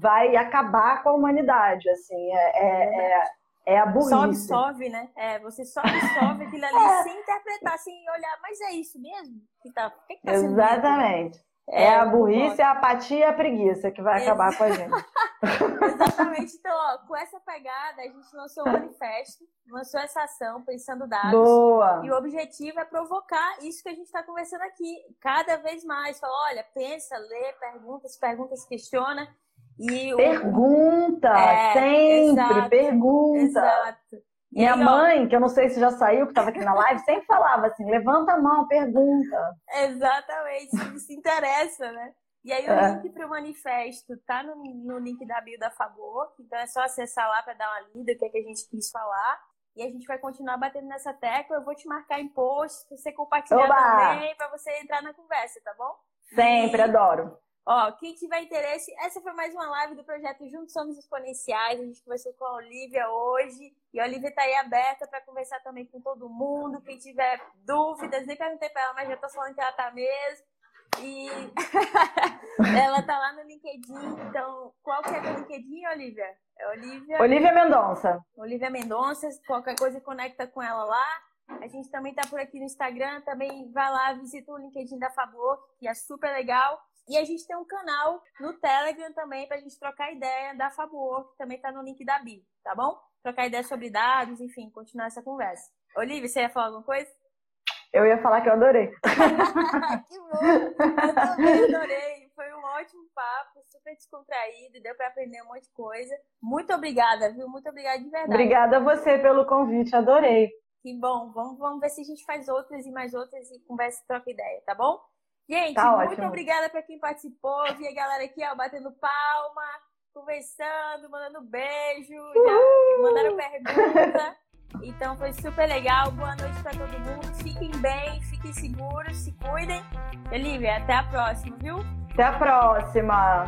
vai acabar com a humanidade, assim. É, é, é é a burrice. Só absorve, né? É, você só absorve aquilo ali é. sem interpretar, sem olhar. Mas é isso mesmo? Que tá, que que tá Exatamente. É, é, a burrice, a apatia e a preguiça que vai acabar com a gente. Exatamente. Então, ó, com essa pegada, a gente lançou o um manifesto, lançou essa ação, pensando dados. Boa! E o objetivo é provocar isso que a gente está conversando aqui. Cada vez mais. Fala, olha, pensa, lê, pergunta, se pergunta, se questiona. E pergunta, é, sempre, exato, pergunta. Exato. Minha aí, mãe, ó, que eu não sei se já saiu, que estava aqui na live, sempre falava assim: levanta a mão, pergunta. Exatamente, se interessa, né? E aí o é. link para o manifesto tá no, no link da bio da Favor, então é só acessar lá para dar uma lida, o que, é que a gente quis falar. E a gente vai continuar batendo nessa tecla. Eu vou te marcar em post, você compartilhar Oba! também, para você entrar na conversa, tá bom? Sempre, e... adoro. Ó, quem tiver interesse, essa foi mais uma live do projeto Juntos Somos Exponenciais. A gente conversou com a Olivia hoje. E a Olivia está aí aberta para conversar também com todo mundo. Quem tiver dúvidas, nem perguntei para ela, mas já estou falando que ela está mesmo. E ela está lá no LinkedIn. Então, qual que é o LinkedIn, Olivia? É Olivia. Olivia Mendonça. Olivia Mendonça. Qualquer coisa conecta com ela lá. A gente também está por aqui no Instagram. Também vai lá, visita o LinkedIn da Favor, que é super legal. E a gente tem um canal no Telegram também para a gente trocar ideia da Favor, que também está no link da Bi, tá bom? Trocar ideia sobre dados, enfim, continuar essa conversa. Olivia, você ia falar alguma coisa? Eu ia falar que eu adorei. que bom! Eu também adorei. Foi um ótimo papo, super descontraído, deu para aprender um monte de coisa. Muito obrigada, viu? Muito obrigada de verdade. Obrigada a você pelo convite, adorei. Que bom. Vamos, vamos ver se a gente faz outras e mais outras e conversa e troca ideia, tá bom? Gente, tá muito ótimo. obrigada para quem participou. Vi a galera aqui, ó, batendo palma, conversando, mandando beijo, já mandaram pergunta. Então foi super legal. Boa noite para todo mundo. Fiquem bem, fiquem seguros, se cuidem. Olivia, até a próxima, viu? Até a próxima.